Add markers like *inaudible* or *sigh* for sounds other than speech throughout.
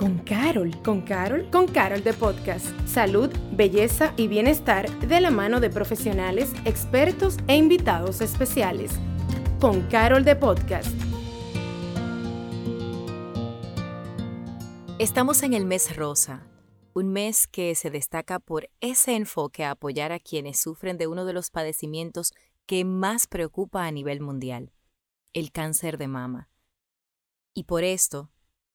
con Carol. ¿Con Carol? Con Carol de Podcast. Salud, belleza y bienestar de la mano de profesionales, expertos e invitados especiales. Con Carol de Podcast. Estamos en el mes rosa, un mes que se destaca por ese enfoque a apoyar a quienes sufren de uno de los padecimientos que más preocupa a nivel mundial, el cáncer de mama. Y por esto,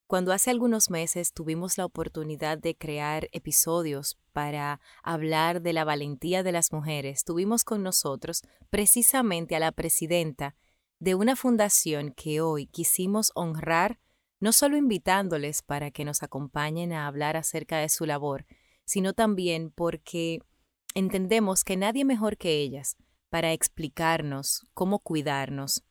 cuando hace algunos meses tuvimos la oportunidad de crear episodios para hablar de la valentía de las mujeres, tuvimos con nosotros precisamente a la presidenta de una fundación que hoy quisimos honrar, no solo invitándoles para que nos acompañen a hablar acerca de su labor, sino también porque entendemos que nadie mejor que ellas para explicarnos cómo cuidarnos,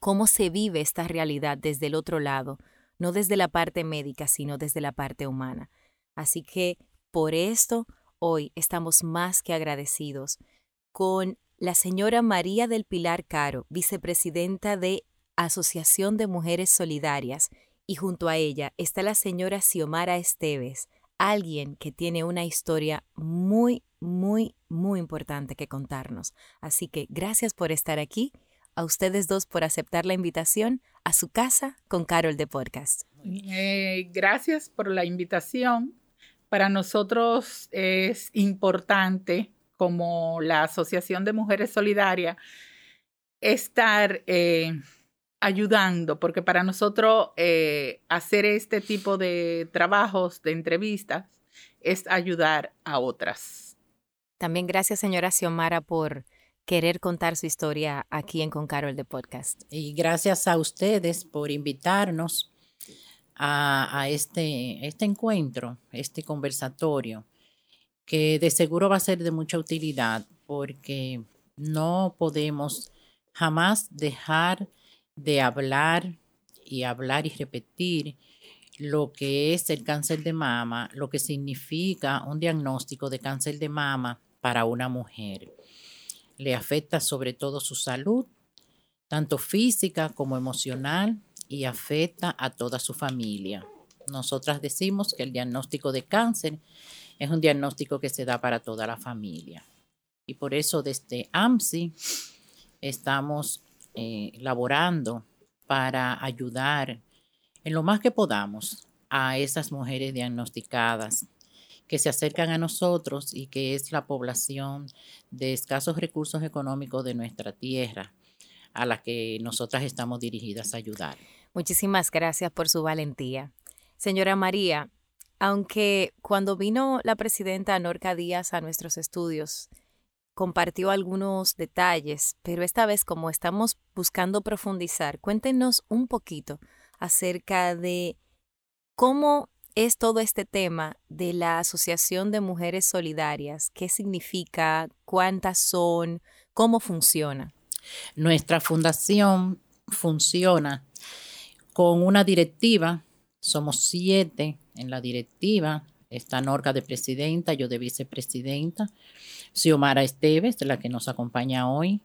cómo se vive esta realidad desde el otro lado, no desde la parte médica, sino desde la parte humana. Así que por esto hoy estamos más que agradecidos con la señora María del Pilar Caro, vicepresidenta de Asociación de Mujeres Solidarias, y junto a ella está la señora Xiomara Esteves, alguien que tiene una historia muy, muy, muy importante que contarnos. Así que gracias por estar aquí a ustedes dos por aceptar la invitación a su casa con Carol de Podcast. Eh, gracias por la invitación. Para nosotros es importante, como la Asociación de Mujeres Solidarias, estar eh, ayudando, porque para nosotros eh, hacer este tipo de trabajos, de entrevistas, es ayudar a otras. También gracias, señora Xiomara, por querer contar su historia aquí en Con Carol de Podcast. Y gracias a ustedes por invitarnos a, este, este encuentro, este conversatorio, que de seguro va a ser de mucha utilidad porque no podemos jamás dejar de hablar y hablar y repetir lo que es el cáncer de mama, lo que significa un diagnóstico de cáncer de mama para una mujer le afecta sobre todo su salud, tanto física como emocional, y afecta a toda su familia. Nosotras decimos que el diagnóstico de cáncer es un diagnóstico que se da para toda la familia. Y por eso desde AMSI estamos eh, laborando para ayudar en lo más que podamos a esas mujeres diagnosticadas que se acercan a nosotros y que es la población de escasos recursos económicos de nuestra tierra a la que nosotras estamos dirigidas a ayudar. Muchísimas gracias por su valentía. Señora María, aunque cuando vino la presidenta Norca Díaz a nuestros estudios, compartió algunos detalles, pero esta vez como estamos buscando profundizar, cuéntenos un poquito acerca de cómo es todo este tema de la Asociación de Mujeres Solidarias. ¿Qué significa? ¿Cuántas son? ¿Cómo funciona? Nuestra fundación funciona con una directiva. Somos siete en la directiva. Está Norca de presidenta, yo de vicepresidenta. Xiomara Esteves, la que nos acompaña hoy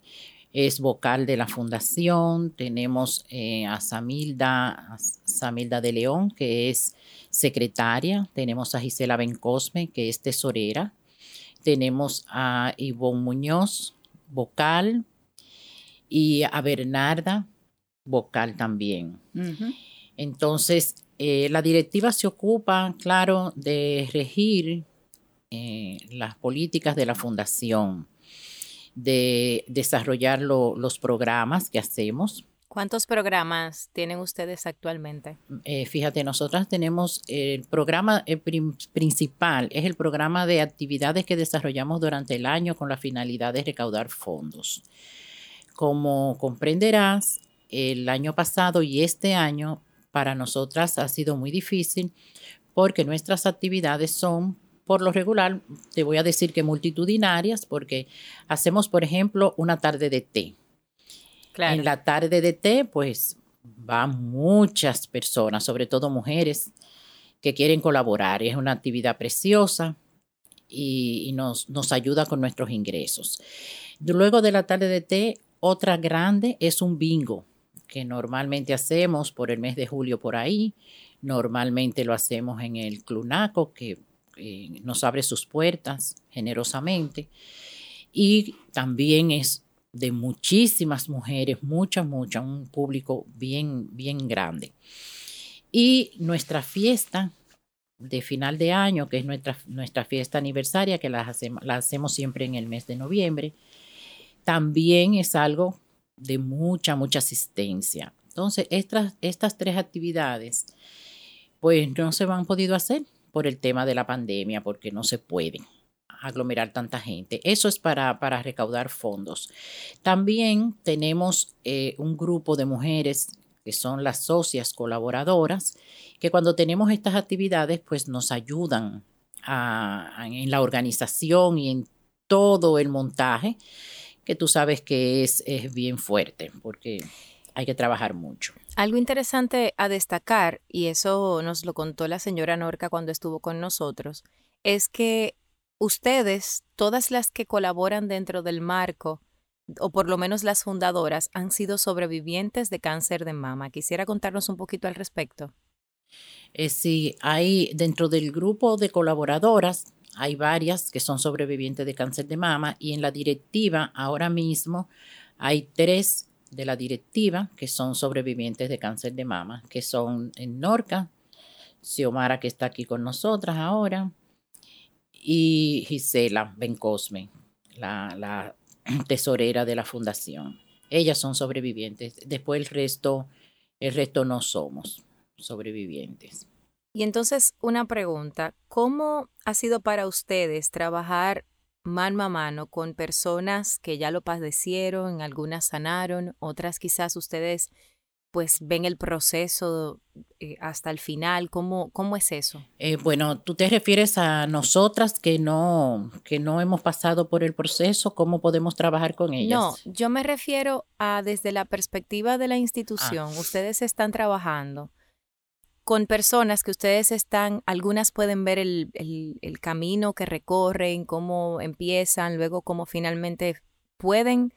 es vocal de la fundación. Tenemos eh, a Samilda, Samilda de León, que es secretaria. Tenemos a Gisela Bencosme, que es tesorera. Tenemos a Ivonne Muñoz, vocal. Y a Bernarda, vocal también. Entonces, eh, la directiva se ocupa, claro, de regir eh, las políticas de la fundación de desarrollar los programas que hacemos. ¿Cuántos programas tienen ustedes actualmente? Eh, fíjate, nosotras tenemos el programa principal, es el programa de actividades que desarrollamos durante el año con la finalidad de recaudar fondos. Como comprenderás, el año pasado y este año para nosotras ha sido muy difícil porque nuestras actividades son por lo regular, te voy a decir que multitudinarias, porque hacemos, por ejemplo, una tarde de té. En la tarde de té, pues van muchas personas, sobre todo mujeres, que quieren colaborar. Es una actividad preciosa y, nos, nos ayuda con nuestros ingresos. Luego de la tarde de té, otra grande es un bingo que normalmente hacemos por el mes de julio por ahí. Normalmente lo hacemos en el Clunaco, que eh, nos abre sus puertas generosamente. Y también es de muchísimas mujeres, muchas, muchas, un público bien, bien grande. Y nuestra fiesta de final de año, que es nuestra, nuestra fiesta aniversaria, que la hacemos, la hacemos siempre en el mes de noviembre, también es algo de mucha, mucha asistencia. Entonces, estas, estas tres actividades, pues no se han podido hacer por el tema de la pandemia, porque no se puede aglomerar tanta gente. Eso es para, para recaudar fondos. También tenemos eh, un grupo de mujeres que son las socias colaboradoras, que cuando tenemos estas actividades, pues nos ayudan en la organización y en todo el montaje, que tú sabes que es, es bien fuerte, porque hay que trabajar mucho. Algo interesante a destacar, y eso nos lo contó la señora Norca cuando estuvo con nosotros, es que ustedes, todas las que colaboran dentro del marco, o por lo menos las fundadoras, han sido sobrevivientes de cáncer de mama. Quisiera contarnos un poquito al respecto. Eh, sí, hay dentro del grupo de colaboradoras, hay varias que son sobrevivientes de cáncer de mama y en la directiva ahora mismo hay tres de la directiva que son sobrevivientes de cáncer de mama, que son en Norca, Xiomara que está aquí con nosotras ahora, y Gisela Bencosme, la, la *clears throat* tesorera de la fundación. Ellas son sobrevivientes. Después el resto, el resto no somos sobrevivientes. Y entonces una pregunta, ¿cómo ha sido para ustedes trabajar mano a mano con personas que ya lo padecieron, algunas sanaron, otras quizás ustedes pues ven el proceso eh, hasta el final? ¿Cómo, cómo es eso? Eh, bueno, tú te refieres a nosotras que no, que no hemos pasado por el proceso, ¿cómo podemos trabajar con ellas? No, yo me refiero a desde la perspectiva de la institución. Ah. Ustedes están trabajando con personas que ustedes están, algunas pueden ver el, el, el camino que recorren, cómo empiezan, luego cómo finalmente pueden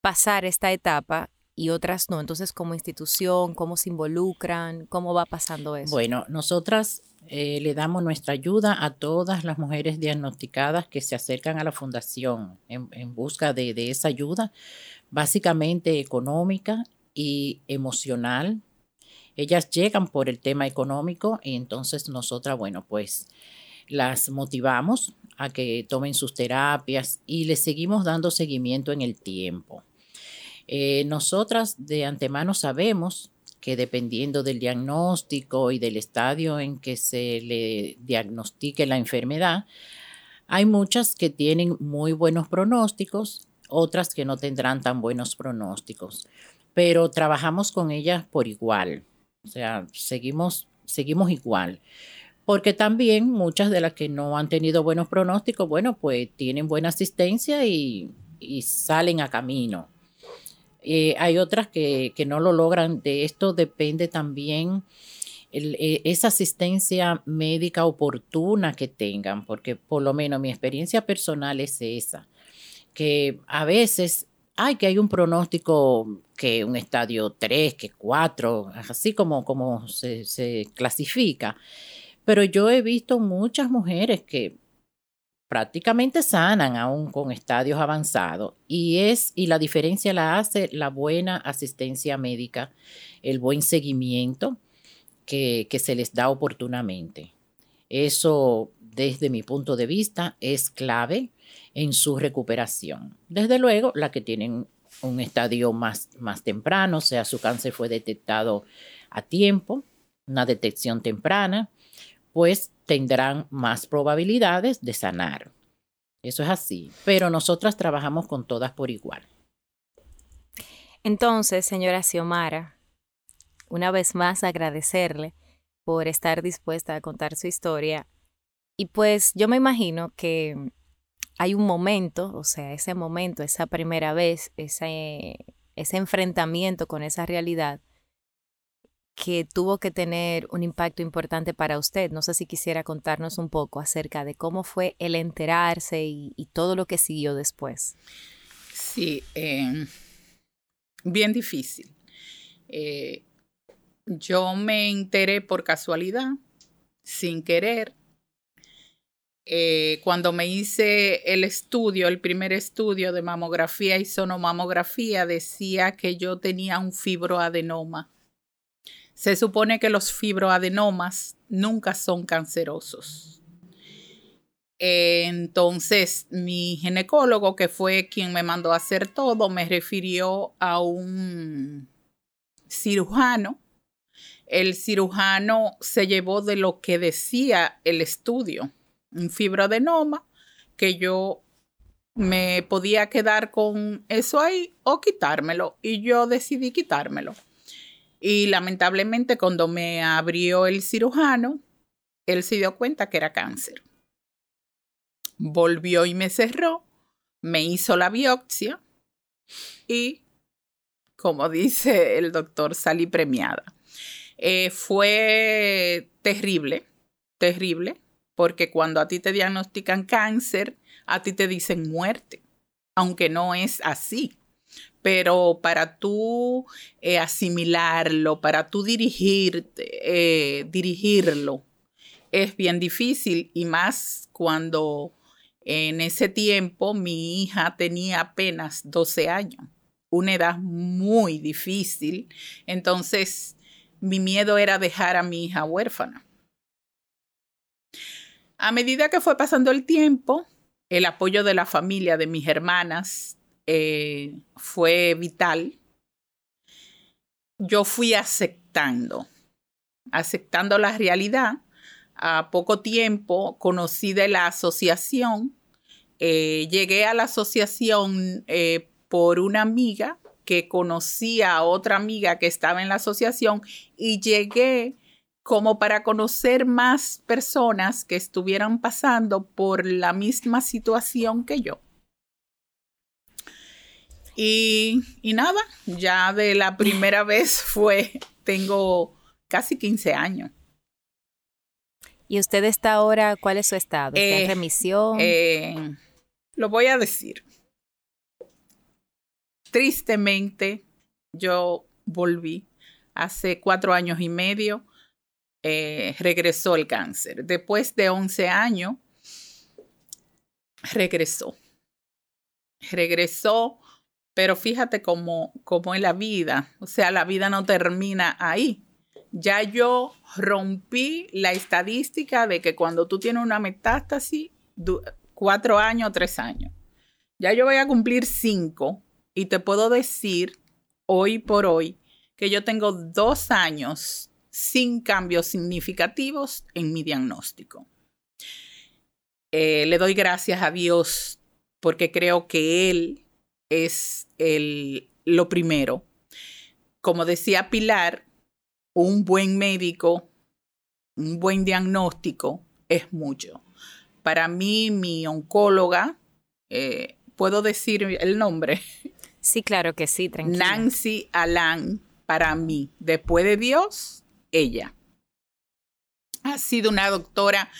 pasar esta etapa y otras no. Entonces, como institución, ¿cómo se involucran? ¿Cómo va pasando eso? Bueno, nosotras eh, le damos nuestra ayuda a todas las mujeres diagnosticadas que se acercan a la fundación en, busca de, de, esa ayuda, básicamente económica y emocional. Ellas llegan por el tema económico y entonces nosotras, bueno, pues las motivamos a que tomen sus terapias y les seguimos dando seguimiento en el tiempo. Eh, nosotras de antemano sabemos que dependiendo del diagnóstico y del estadio en que se le diagnostique la enfermedad, hay muchas que tienen muy buenos pronósticos, otras que no tendrán tan buenos pronósticos, pero trabajamos con ellas por igual, o sea, seguimos, seguimos igual. Porque también muchas de las que no han tenido buenos pronósticos, bueno, pues tienen buena asistencia y, y salen a camino. Eh, hay otras que, no lo logran. De esto depende también eh, esa asistencia médica oportuna que tengan, porque por lo menos mi experiencia personal es esa, que a veces hay que hay un pronóstico que un estadio 3, que 4, así como, como se clasifica. Pero yo he visto muchas mujeres que prácticamente sanan aún con estadios avanzados y es y la diferencia la hace la buena asistencia médica, el buen seguimiento que, que se les da oportunamente. Eso desde mi punto de vista es clave en su recuperación. Desde luego, la que tienen un estadio más, más temprano, o sea, su cáncer fue detectado a tiempo, una detección temprana, pues tendrán más probabilidades de sanar. Eso es así, pero nosotras trabajamos con todas por igual. Entonces, señora Xiomara, una vez más agradecerle por estar dispuesta a contar su historia. Y pues yo me imagino que hay un momento, o sea, ese momento, esa primera vez, ese, ese enfrentamiento con esa realidad, que tuvo que tener un impacto importante para usted. No sé si quisiera contarnos un poco acerca de cómo fue el enterarse y, todo lo que siguió después. Sí, em, bien difícil. Eh, yo me enteré por casualidad, sin querer, eh, cuando me hice el estudio, el primer estudio de mamografía y sonomamografía, decía que yo tenía un fibroadenoma. Se supone que los fibroadenomas nunca son cancerosos. Entonces, mi ginecólogo, que fue quien me mandó a hacer todo, me refirió a un cirujano. El cirujano se llevó de lo que decía el estudio un fibroadenoma, que yo me podía quedar con eso ahí o quitármelo. Y yo decidí quitármelo. Y lamentablemente cuando me abrió el cirujano, él se dio cuenta que era cáncer. Volvió y me cerró, me hizo la biopsia y, como *laughs* dice el doctor, salí premiada. Eh, fue terrible, terrible porque cuando a ti te diagnostican cáncer, a ti te dicen muerte, aunque no es así. Pero para tú eh, asimilarlo, para tú dirigirte, eh, dirigirlo, es bien difícil y más cuando en ese tiempo mi hija tenía apenas 12 años, una edad muy difícil. Entonces, mi miedo era dejar a mi hija huérfana. A medida que fue pasando el tiempo, el apoyo de la familia, de mis hermanas, eh, fue vital. Yo fui aceptando, aceptando la realidad. A poco tiempo conocí de la asociación. Eh, llegué a la asociación eh, por una amiga que conocía a otra amiga que estaba en la asociación y llegué como para conocer más personas que estuvieran pasando por la misma situación que yo. Y, nada, ya de la primera *laughs* vez fue, tengo casi 15 años. ¿Y usted está ahora, cuál es su estado? ¿Está en eh, remisión? Eh, lo voy a decir. Tristemente, yo volví hace cuatro años y medio eh, regresó el cáncer. Después de 11 años, regresó. Regresó, pero fíjate cómo, cómo es la vida. O sea, la vida no termina ahí. Ya yo rompí la estadística de que cuando tú tienes una metástasis, cuatro años, tres años. Ya yo voy a cumplir cinco y te puedo decir hoy por hoy que yo tengo dos años sin cambios significativos en mi diagnóstico. Eh, le doy gracias a Dios porque creo que Él es el, lo primero. Como decía Pilar, un buen médico, un buen diagnóstico es mucho. Para mí, mi oncóloga, eh, ¿puedo decir el nombre? Sí, claro que sí, tranquila. Nancy Alan, para mí, después de Dios, ella. Ha sido una doctora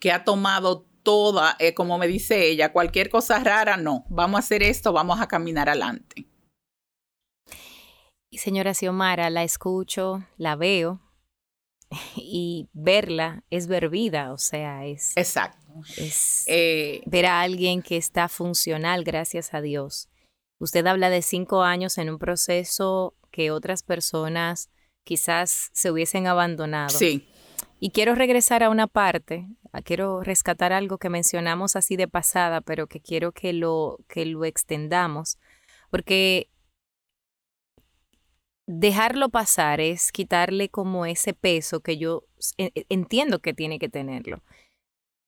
que ha tomado toda, eh, como me dice ella, cualquier cosa rara, no, vamos a hacer esto, vamos a caminar adelante. Y señora Xiomara, la escucho, la veo *laughs* y verla es ver vida, o sea, es... Exacto. Es eh, ver a alguien que está funcional, gracias a Dios. Usted habla de cinco años en un proceso que otras personas quizás se hubiesen abandonado. Sí. Y quiero regresar a una parte, quiero rescatar algo que mencionamos así de pasada, pero que quiero que lo, que lo extendamos, porque dejarlo pasar es quitarle como ese peso que yo entiendo que tiene que tenerlo.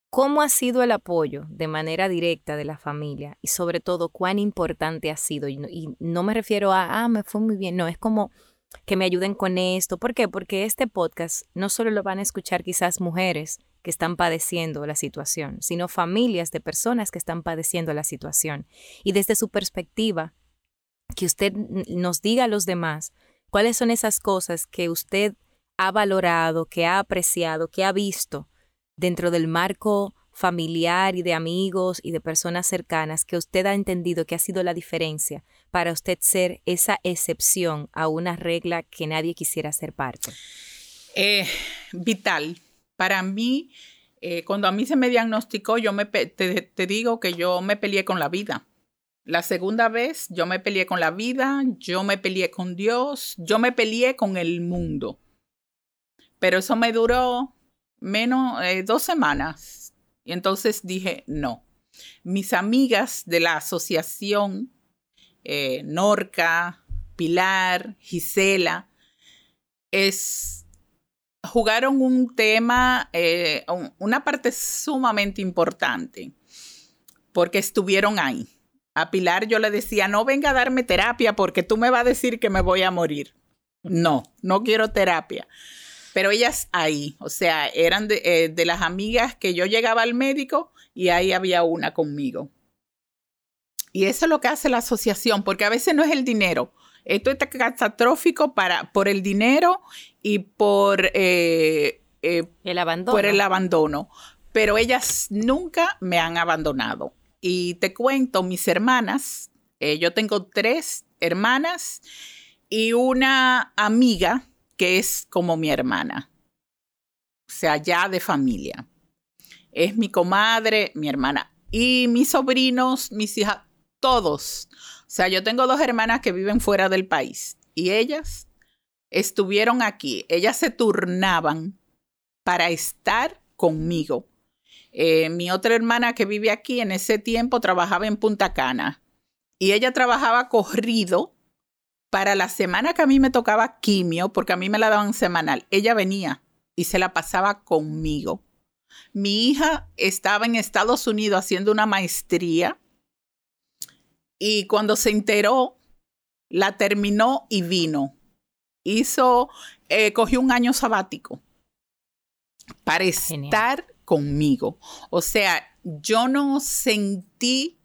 ¿Cómo ha sido el apoyo de manera directa de la familia? Y sobre todo, ¿cuán importante ha sido? Y no, y no me refiero a, ah, me fue muy bien, no, es como que me ayuden con esto. ¿Por qué? Porque este podcast no solo lo van a escuchar quizás mujeres que están padeciendo la situación, sino familias de personas que están padeciendo la situación. Y desde su perspectiva, que usted nos diga a los demás cuáles son esas cosas que usted ha valorado, que ha apreciado, que ha visto dentro del marco familiar y de amigos y de personas cercanas que usted ha entendido que ha sido la diferencia para usted ser esa excepción a una regla que nadie quisiera ser parte? Eh, vital. Para mí, eh, cuando a mí se me diagnosticó, yo me te, digo que yo me peleé con la vida. La segunda vez yo me peleé con la vida, yo me peleé con Dios, yo me peleé con el mundo. Pero eso me duró menos eh, dos semanas. Y entonces dije, no. Mis amigas de la asociación eh, Norca, Pilar, Gisela, es, jugaron un tema, eh, una parte sumamente importante, porque estuvieron ahí. A Pilar yo le decía, no venga a darme terapia porque tú me vas a decir que me voy a morir. No, no quiero terapia pero ellas ahí, o sea, eran eh, de, las amigas que yo llegaba al médico y ahí había una conmigo. Y eso es lo que hace la asociación, porque a veces no es el dinero. Esto es catastrófico para, por el dinero y por, eh, eh, el abandono. por el abandono. Pero ellas nunca me han abandonado. Y te cuento, mis hermanas, yo tengo tres hermanas y una amiga que es como mi hermana, o sea, ya de familia. Es mi comadre, mi hermana y mis sobrinos, mis hijas, todos. O sea, yo tengo dos hermanas que viven fuera del país y ellas estuvieron aquí. Ellas se turnaban para estar conmigo. Eh, mi otra hermana que vive aquí en ese tiempo trabajaba en Punta Cana y ella trabajaba corrido para la semana que a mí me tocaba quimio, porque a mí me la daban semanal, ella venía y se la pasaba conmigo. Mi hija estaba en Estados Unidos haciendo una maestría y cuando se enteró, la terminó y vino. Hizo, eh, cogió un año sabático para estar conmigo. O sea, yo no sentí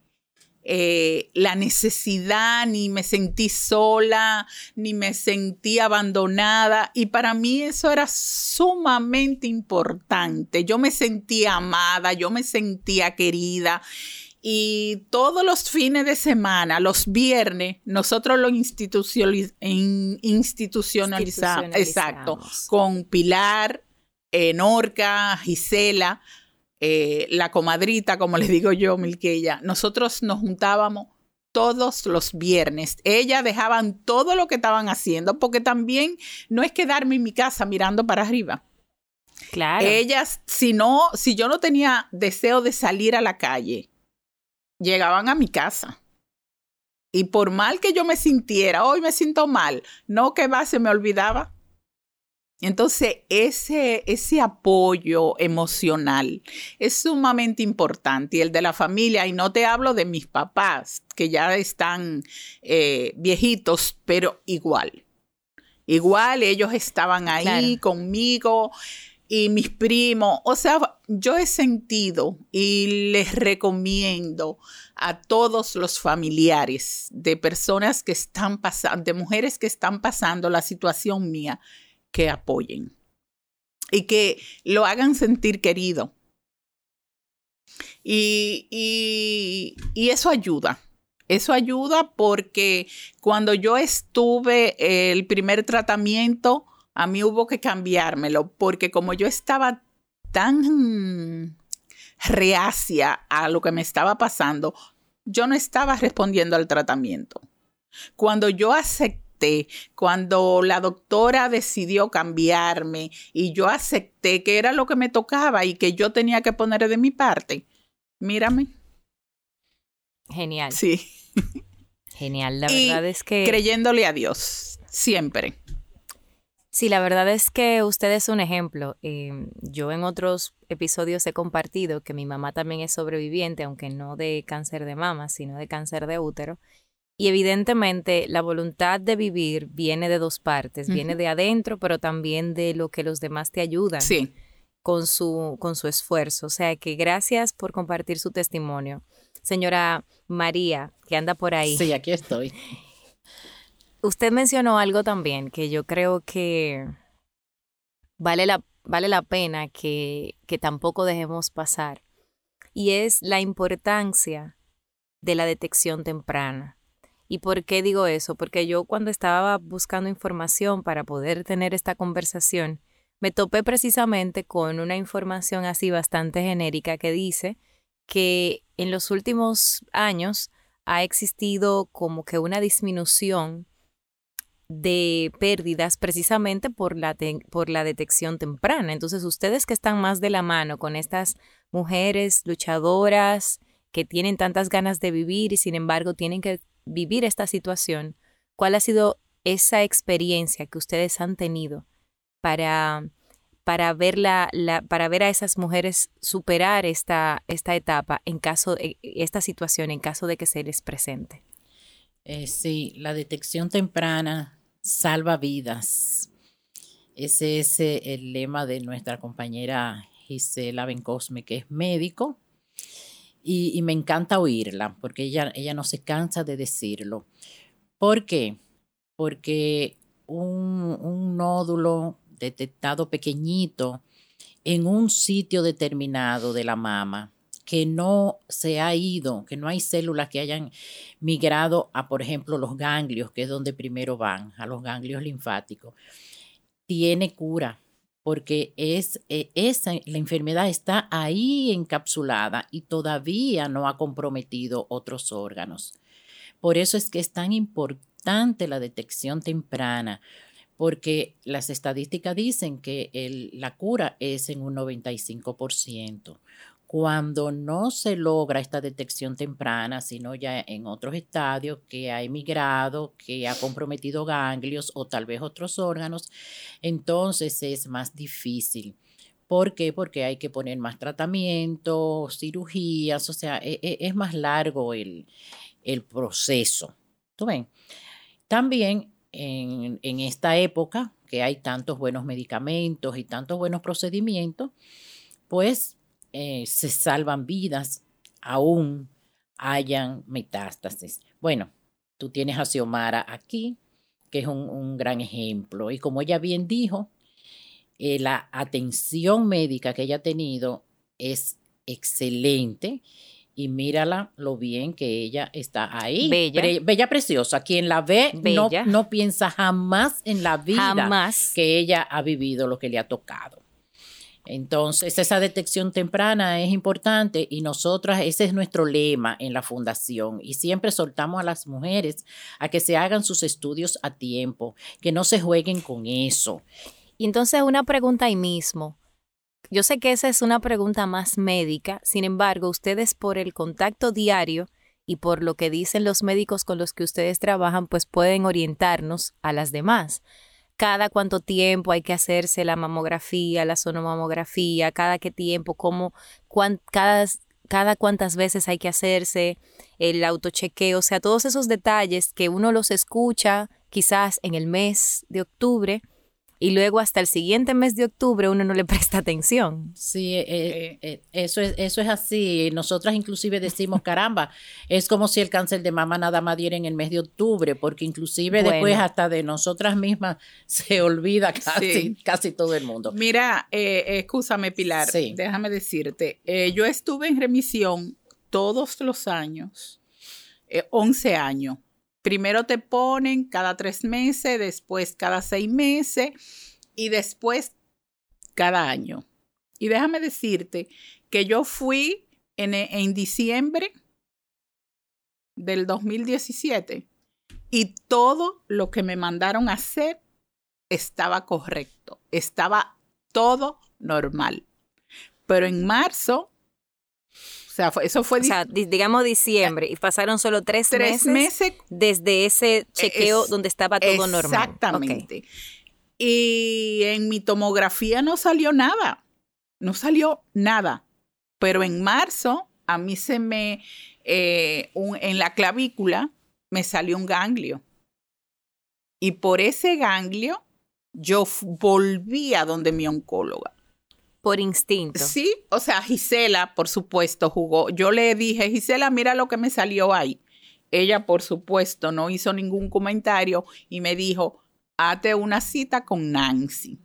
eh, la necesidad, ni me sentí sola, ni me sentí abandonada. Y para mí eso era sumamente importante. Yo me sentía amada, yo me sentía querida. Y todos los fines de semana, los viernes, nosotros lo institucionalizamos. Exacto. Con Pilar, Norca, Gisela eh, la comadrita, como le digo yo, Milqueya, nosotros nos juntábamos todos los viernes. Ellas dejaban todo lo que estaban haciendo, porque también no es quedarme en mi casa mirando para arriba. Claro. Ellas, si no, si yo no tenía deseo de salir a la calle, llegaban a mi casa. Y por mal que yo me sintiera, hoy me siento mal, no que va, se me olvidaba. Entonces, ese, ese apoyo emocional es sumamente importante y el de la familia, y no te hablo de mis papás, que ya están eh, viejitos, pero igual. Igual ellos estaban ahí conmigo y mis primos. O sea, yo he sentido y les recomiendo a todos los familiares de personas que están pasando, de mujeres que están pasando la situación mía que apoyen y que lo hagan sentir querido. Y, y, eso ayuda. Eso ayuda porque cuando yo estuve el primer tratamiento, a mí hubo que cambiármelo, porque como yo estaba tan reacia a lo que me estaba pasando, yo no estaba respondiendo al tratamiento. Cuando yo acepté cuando la doctora decidió cambiarme y yo acepté que era lo que me tocaba y que yo tenía que poner de mi parte. Mírame. Genial. Sí. Genial. La verdad es que. Creyéndole a Dios, siempre. Sí, la verdad es que usted es un ejemplo. Em, yo en otros episodios he compartido que mi mamá también es sobreviviente, aunque no de cáncer de mama, sino de cáncer de útero. Y evidentemente la voluntad de vivir viene de dos partes, viene de adentro, pero también de lo que los demás te ayudan. Sí. Con su, con su esfuerzo. O sea que gracias por compartir su testimonio. Señora María, que anda por ahí. Sí, aquí estoy. Usted mencionó algo también que yo creo que vale la, vale la pena que, que tampoco dejemos pasar. Y es la importancia de la detección temprana ¿Y por qué digo eso? Porque yo cuando estaba buscando información para poder tener esta conversación, me topé precisamente con una información así bastante genérica que dice que en los últimos años ha existido como que una disminución de pérdidas precisamente por la, por la detección temprana. Entonces, ustedes que están más de la mano con estas mujeres luchadoras que tienen tantas ganas de vivir y sin embargo tienen que vivir esta situación, ¿cuál ha sido esa experiencia que ustedes han tenido para, para, ver, para ver a esas mujeres superar esta, esta etapa en caso, esta situación en caso de que se les presente? Eh, sí, la detección temprana salva vidas. Ese es eh, el lema de nuestra compañera Gisela Bencosme, que es médico, y, me encanta oírla, porque ella, ella no se cansa de decirlo. ¿Por qué? Porque un, un nódulo detectado pequeñito en un sitio determinado de la mama, que no se ha ido, que no hay células que hayan migrado a, por ejemplo, los ganglios, que es donde primero van, a los ganglios linfáticos, tiene cura, porque es, eh, esa, la enfermedad está ahí encapsulada y todavía no ha comprometido otros órganos. Por eso es que es tan importante la detección temprana, porque las estadísticas dicen que la cura es en un 95% cuando no se logra esta detección temprana, sino ya en otros estadios que ha emigrado, que ha comprometido ganglios o tal vez otros órganos, entonces es más difícil. ¿Por qué? Porque hay que poner más tratamiento, cirugías, o sea, e, e, es, más largo el, proceso. ¿Tú ven? También en, en esta época que hay tantos buenos medicamentos y tantos buenos procedimientos, pues eh, se salvan vidas, aún hayan metástasis. Bueno, tú tienes a Xiomara aquí, que es un, gran ejemplo. Y como ella bien dijo, eh, la atención médica que ella ha tenido es excelente. Y mírala lo bien que ella está ahí. Bella. bella preciosa. Quien la ve no, no, piensa jamás en la vida que ella ha vivido, lo que le ha tocado. Entonces, esa detección temprana es importante y nosotras, ese es nuestro lema en la fundación y siempre soltamos a las mujeres a que se hagan sus estudios a tiempo, que no se jueguen con eso. Y entonces una pregunta ahí mismo. Yo sé que esa es una pregunta más médica, sin embargo, ustedes por el contacto diario y por lo que dicen los médicos con los que ustedes trabajan, pues pueden orientarnos a las demás cada cuánto tiempo hay que hacerse la mamografía, la sonomamografía, cada qué tiempo, cómo, cada, cada cuántas veces hay que hacerse el autochequeo, o sea, todos esos detalles que uno los escucha quizás en el mes de octubre y luego hasta el siguiente mes de octubre uno no le *laughs* presta atención. Sí, eh, eh, eh, eso, es, eso es así. Nosotras inclusive decimos, *laughs* caramba, es como si el cáncer de mama nada más diera en el mes de octubre, porque inclusive después hasta de nosotras mismas *laughs* se olvida casi, casi todo el mundo. Mira, eh, escúchame Pilar, déjame decirte, yo estuve en remisión todos los años, 11 años Primero te ponen cada tres meses, después cada seis meses y después cada año. Y déjame decirte que yo fui en, en diciembre del 2017 y todo lo que me mandaron a hacer estaba correcto, estaba todo normal. Pero en marzo sea, eso fue... O sea, digamos diciembre, y pasaron solo tres, tres meses, desde ese chequeo donde estaba todo normal. Exactamente. Y en mi tomografía no salió nada, no salió nada. Pero en marzo a mí se me, eh, en la clavícula me salió un ganglio. Y por ese ganglio yo volví a donde mi oncóloga por instinto. Sí, o sea, Gisela, por supuesto, jugó. Yo le dije, Gisela, mira lo que me salió ahí. Ella, por supuesto, no hizo ningún comentario y me dijo, hazte una cita con Nancy.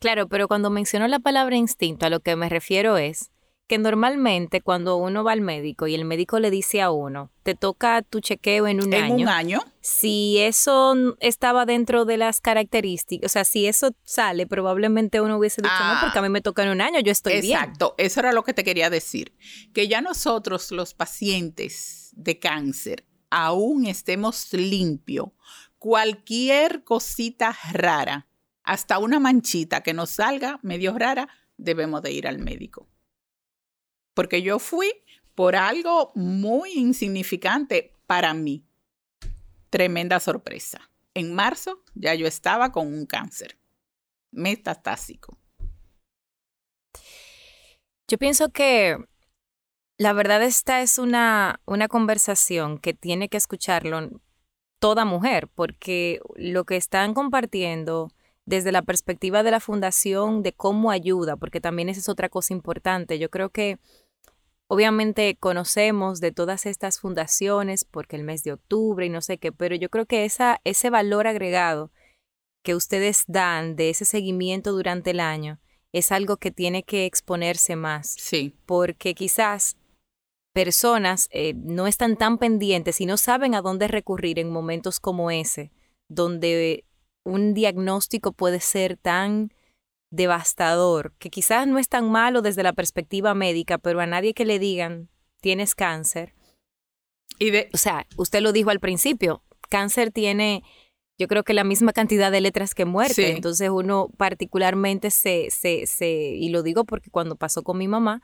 Claro, pero cuando mencionó la palabra instinto, a lo que me refiero es que normalmente cuando uno va al médico y el médico le dice a uno, te toca tu chequeo en un año. En un año. Si eso estaba dentro de las características, o sea, si eso sale, probablemente uno hubiese dicho, no, porque a mí me toca en un año, yo estoy bien. Exacto, eso era lo que te quería decir. Que ya nosotros, los pacientes de cáncer, aún estemos limpios, cualquier cosita rara, hasta una manchita que nos salga medio rara, debemos de ir al médico porque yo fui por algo muy insignificante para mí. Tremenda sorpresa. En marzo ya yo estaba con un cáncer metastásico. Yo pienso que la verdad esta es una, una conversación que tiene que escucharlo toda mujer, porque lo que están compartiendo desde la perspectiva de la fundación de cómo ayuda, porque también esa es otra cosa importante. Yo creo que Obviamente conocemos de todas estas fundaciones porque el mes de octubre y no sé qué, pero yo creo que esa, ese valor agregado que ustedes dan de ese seguimiento durante el año es algo que tiene que exponerse más. Sí. Porque quizás personas eh, no están tan pendientes y no saben a dónde recurrir en momentos como ese, donde un diagnóstico puede ser tan devastador, que quizás no es tan malo desde la perspectiva médica, pero a nadie que le digan tienes cáncer. Y de, o sea, usted lo dijo al principio, cáncer tiene, yo creo que la misma cantidad de letras que muerte. Entonces uno particularmente se, se, se, y lo digo porque cuando pasó con mi mamá,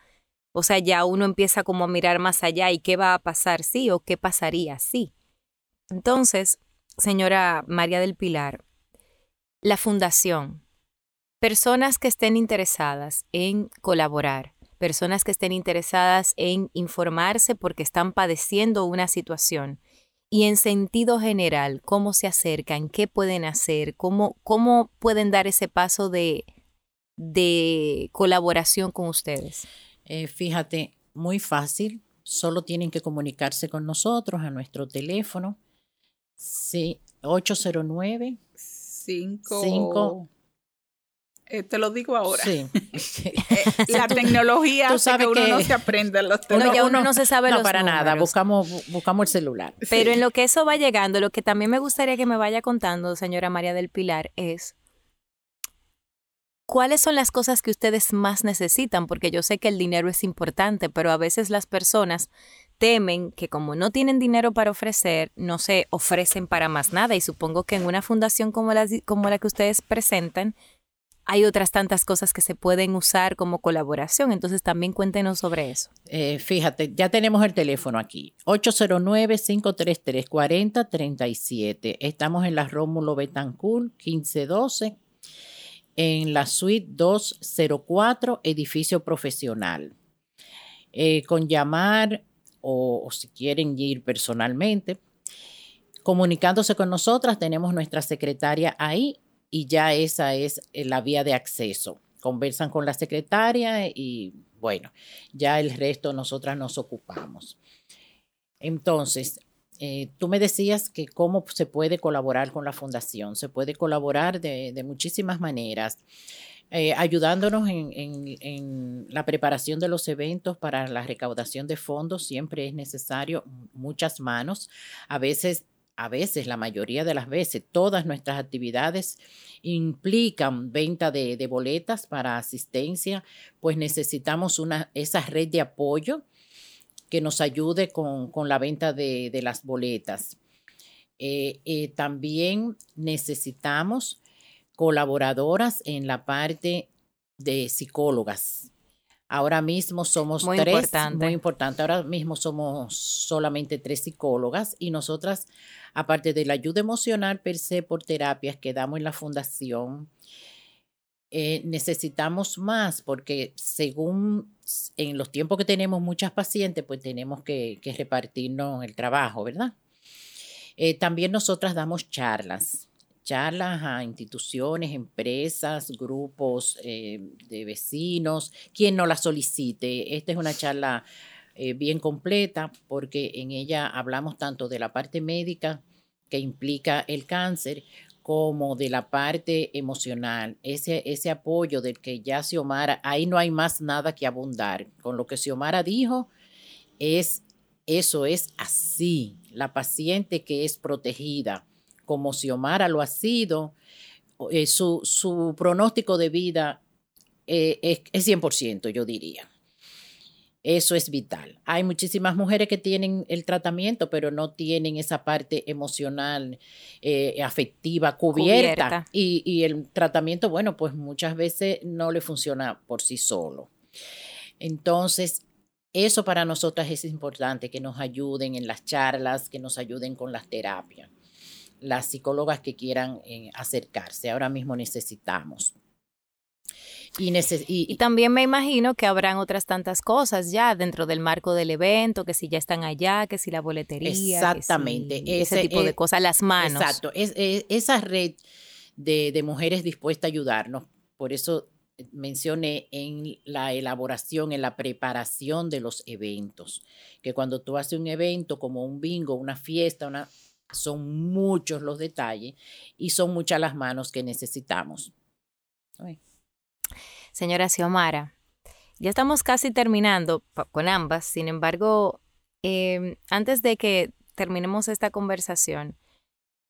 o sea, ya uno empieza como a mirar más allá y qué va a pasar sí o qué pasaría sí. Entonces, señora María del Pilar, la fundación, personas que estén interesadas en colaborar, personas que estén interesadas en informarse porque están padeciendo una situación y en sentido general, cómo se acercan, qué pueden hacer, cómo, cómo pueden dar ese paso de, de colaboración con ustedes. Eh, fíjate, muy fácil, solo tienen que comunicarse con nosotros a nuestro teléfono, sí, 809 5 eh, te lo digo ahora. Sí. *laughs* *laughs* Eh, la tecnología tú sabes que uno no se aprende los uno, ya uno no se sabe no, los para nada, buscamos, buscamos el celular. Pero en lo que eso va llegando, lo que también me gustaría que me vaya contando, señora María del Pilar, es cuáles son las cosas que ustedes más necesitan, porque yo sé que el dinero es importante, pero a veces las personas temen que como no tienen dinero para ofrecer, no se ofrecen para más nada. Y supongo que en una fundación como la, como la que ustedes presentan, hay otras tantas cosas que se pueden usar como colaboración. Entonces también cuéntenos sobre eso. Eh, fíjate, ya tenemos el teléfono aquí. 809-533-4037. Estamos en la Rómulo Betancourt 1512, en la suite 204, edificio profesional. Eh, con llamar o, o si quieren ir personalmente, comunicándose con nosotras, tenemos nuestra secretaria ahí y ya esa es eh, la vía de acceso. Conversan con la secretaria y bueno, ya el resto nosotras nos ocupamos. Entonces, eh, tú me decías que cómo se puede colaborar con la fundación. Se puede colaborar de, muchísimas maneras. Eh, ayudándonos en, en, la preparación de los eventos para la recaudación de fondos, siempre es necesario muchas manos. A veces a veces, la mayoría de las veces, todas nuestras actividades implican venta de, boletas para asistencia, pues necesitamos una, esa red de apoyo que nos ayude con, la venta de, las boletas. Eh, eh, también necesitamos colaboradoras en la parte de psicólogas. Ahora mismo somos muy tres, importante. muy importante. Ahora mismo somos solamente tres psicólogas y nosotras, aparte de la ayuda emocional per se por terapias que damos en la fundación, eh, necesitamos más porque según en los tiempos que tenemos muchas pacientes, pues tenemos que, repartirnos el trabajo, ¿verdad? Eh, también nosotras damos charlas charlas a instituciones, empresas, grupos eh, de vecinos, quien no la solicite. Esta es una charla eh, bien completa porque en ella hablamos tanto de la parte médica que implica el cáncer como de la parte emocional, ese, ese apoyo del que ya Xiomara, ahí no hay más nada que abundar. Con lo que Xiomara dijo, es eso es así. La paciente que es protegida, como Xiomara lo ha sido, eh, su, su, pronóstico de vida eh, es, es 100%, yo diría. Eso es vital. Hay muchísimas mujeres que tienen el tratamiento, pero no tienen esa parte emocional, eh, afectiva cubierta. Y, y, el tratamiento, bueno, pues muchas veces no le funciona por sí solo. Entonces, eso para nosotras es importante, que nos ayuden en las charlas, que nos ayuden con las terapias. Las psicólogas que quieran eh, acercarse, ahora mismo necesitamos. Y, también me imagino que habrán otras tantas cosas ya dentro del marco del evento, que si ya están allá, que si la boletería. Exactamente. ese, tipo de cosas, las manos. Exacto. Es, esa red de, de mujeres dispuestas a ayudarnos. Por eso mencioné en la elaboración, en la preparación de los eventos, que cuando tú haces un evento como un bingo, una fiesta, una, son muchos los detalles y son muchas las manos que necesitamos. Señora Xiomara, ya estamos casi terminando con ambas, sin embargo, em, antes de que terminemos esta conversación,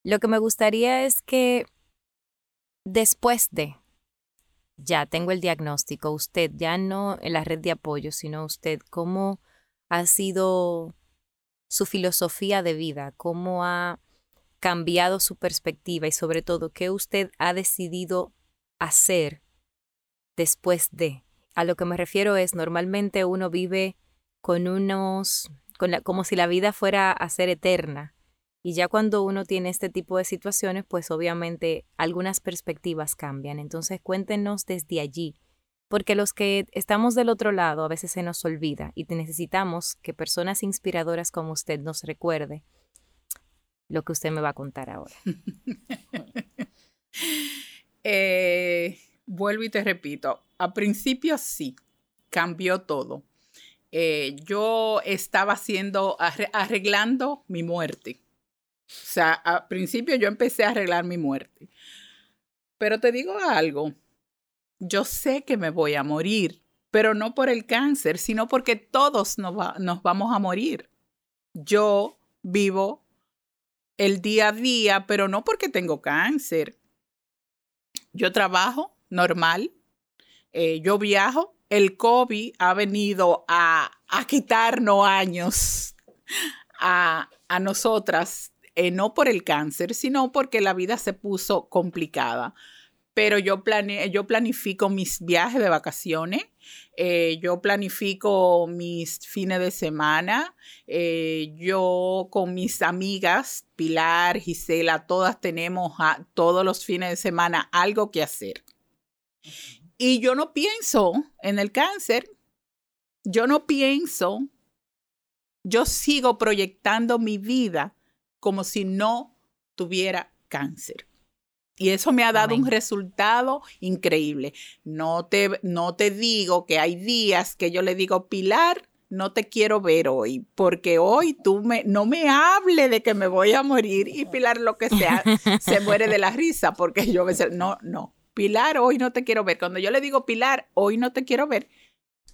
lo que me gustaría es que después de, ya tengo el diagnóstico, usted ya no en la red de apoyo, sino usted, ¿cómo ha sido su filosofía de vida? ¿Cómo ha cambiado su perspectiva y sobre todo qué usted ha decidido hacer después de. A lo que me refiero es, normalmente uno vive con unos, como si la vida fuera a ser eterna. Y ya cuando uno tiene este tipo de situaciones, pues obviamente algunas perspectivas cambian. Entonces cuéntenos desde allí, porque los que estamos del otro lado a veces se nos olvida y necesitamos que personas inspiradoras como usted nos recuerde lo que usted me va a contar ahora. *laughs* eh, vuelvo y te repito, a principio sí, cambió todo. Eh, yo estaba haciendo, arreglando mi muerte. O sea, a principio yo empecé a arreglar mi muerte. Pero te digo algo, yo sé que me voy a morir, pero no por el cáncer, sino porque todos nos, vamos a morir. Yo vivo el día a día, pero no porque tengo cáncer. Yo trabajo, normal. Eh, yo viajo. El COVID ha venido a, a quitarnos años a, a nosotras, eh, no por el cáncer, sino porque la vida se puso complicada. Pero yo, yo planifico mis viajes de vacaciones, eh, yo planifico mis fines de semana, yo con mis amigas, Pilar, Gisela, todas tenemos todos los fines de semana algo que hacer. Y yo no pienso en el cáncer, yo no pienso, yo sigo proyectando mi vida como si no tuviera cáncer. Y eso me ha dado un resultado increíble. No te, no te digo que hay días que yo le digo, Pilar, no te quiero ver hoy, porque hoy tú me, no me hable de que me voy a morir y Pilar lo que sea, se muere de la risa, porque yo, no, no, Pilar, hoy no te quiero ver. Cuando yo le digo, Pilar, hoy no te quiero ver,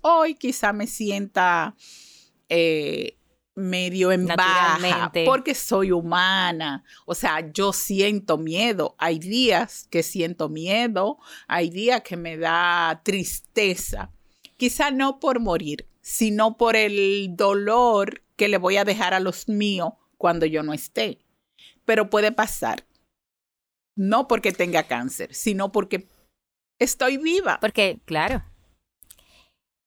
hoy quizá me sienta eh, medio en baja porque soy humana. O sea, yo siento miedo. Hay días que siento miedo, hay días que me da tristeza. Quizá no por morir, sino por el dolor que le voy a dejar a los míos cuando yo no esté. Pero puede pasar no porque tenga cáncer, sino porque estoy viva. Porque, claro,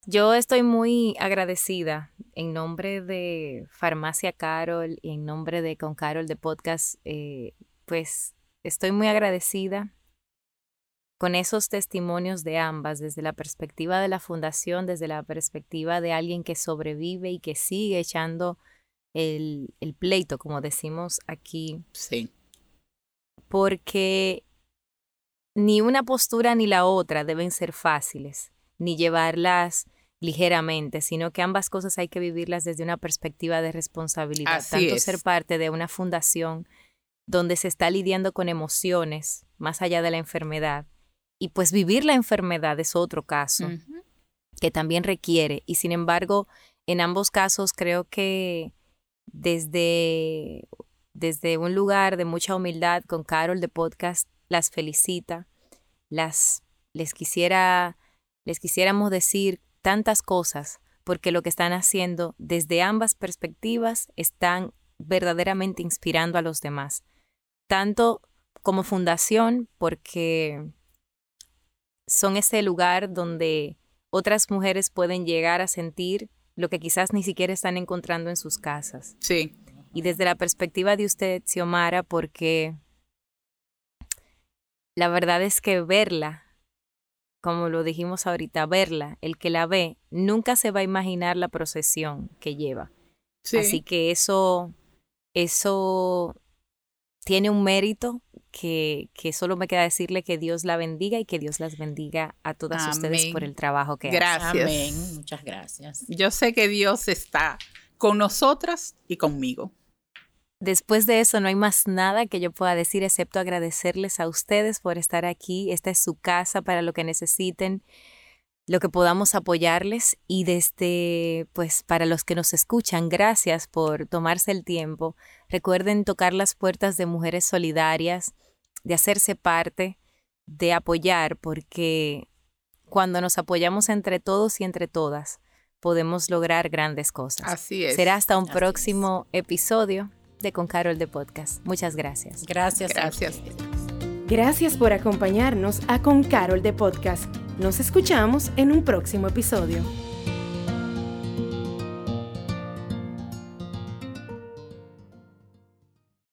yo estoy muy agradecida en nombre de Farmacia Carol y en nombre de Con Carol de Podcast, eh, pues estoy muy agradecida con esos testimonios de ambas, desde la perspectiva de la fundación, desde la perspectiva de alguien que sobrevive y que sigue echando el, el pleito, como decimos aquí. Sí porque ni una postura ni la otra deben ser fáciles, ni llevarlas ligeramente, sino que ambas cosas hay que vivirlas desde una perspectiva de responsabilidad, tanto ser parte de una fundación donde se está lidiando con emociones más allá de la enfermedad. Y pues vivir la enfermedad es otro caso que también requiere. Y sin embargo, en ambos casos creo que desde, desde un lugar de mucha humildad con Carol de podcast las felicita, las les quisiera les quisiéramos decir tantas cosas porque lo que están haciendo desde ambas perspectivas están verdaderamente inspirando a los demás. Tanto como fundación porque son ese lugar donde otras mujeres pueden llegar a sentir lo que quizás ni siquiera están encontrando en sus casas. Sí. Y desde la perspectiva de usted, Xiomara, porque la verdad es que verla, como lo dijimos ahorita, verla, el que la ve, nunca se va a imaginar la procesión que lleva. Sí. Así que eso, eso tiene un mérito que, que, solo me queda decirle que Dios la bendiga y que Dios las bendiga a todas Amén. ustedes por el trabajo que Gracias. hacen. Amén. Muchas gracias. Yo sé que Dios está con nosotras y conmigo. Después de eso no hay más nada que yo pueda decir excepto agradecerles a ustedes por estar aquí. Esta es su casa para lo que necesiten, lo que podamos apoyarles y desde, pues, para los que nos escuchan, gracias por tomarse el tiempo. Recuerden tocar las puertas de Mujeres Solidarias, de hacerse parte, de apoyar, porque cuando nos apoyamos entre todos y entre todas, podemos lograr grandes cosas. Así es. Será hasta un Así próximo episodio de Con Carol de Podcast. Muchas gracias. Gracias. a Gracias. Gracias por acompañarnos a Con Carol de Podcast. Nos escuchamos en un próximo episodio.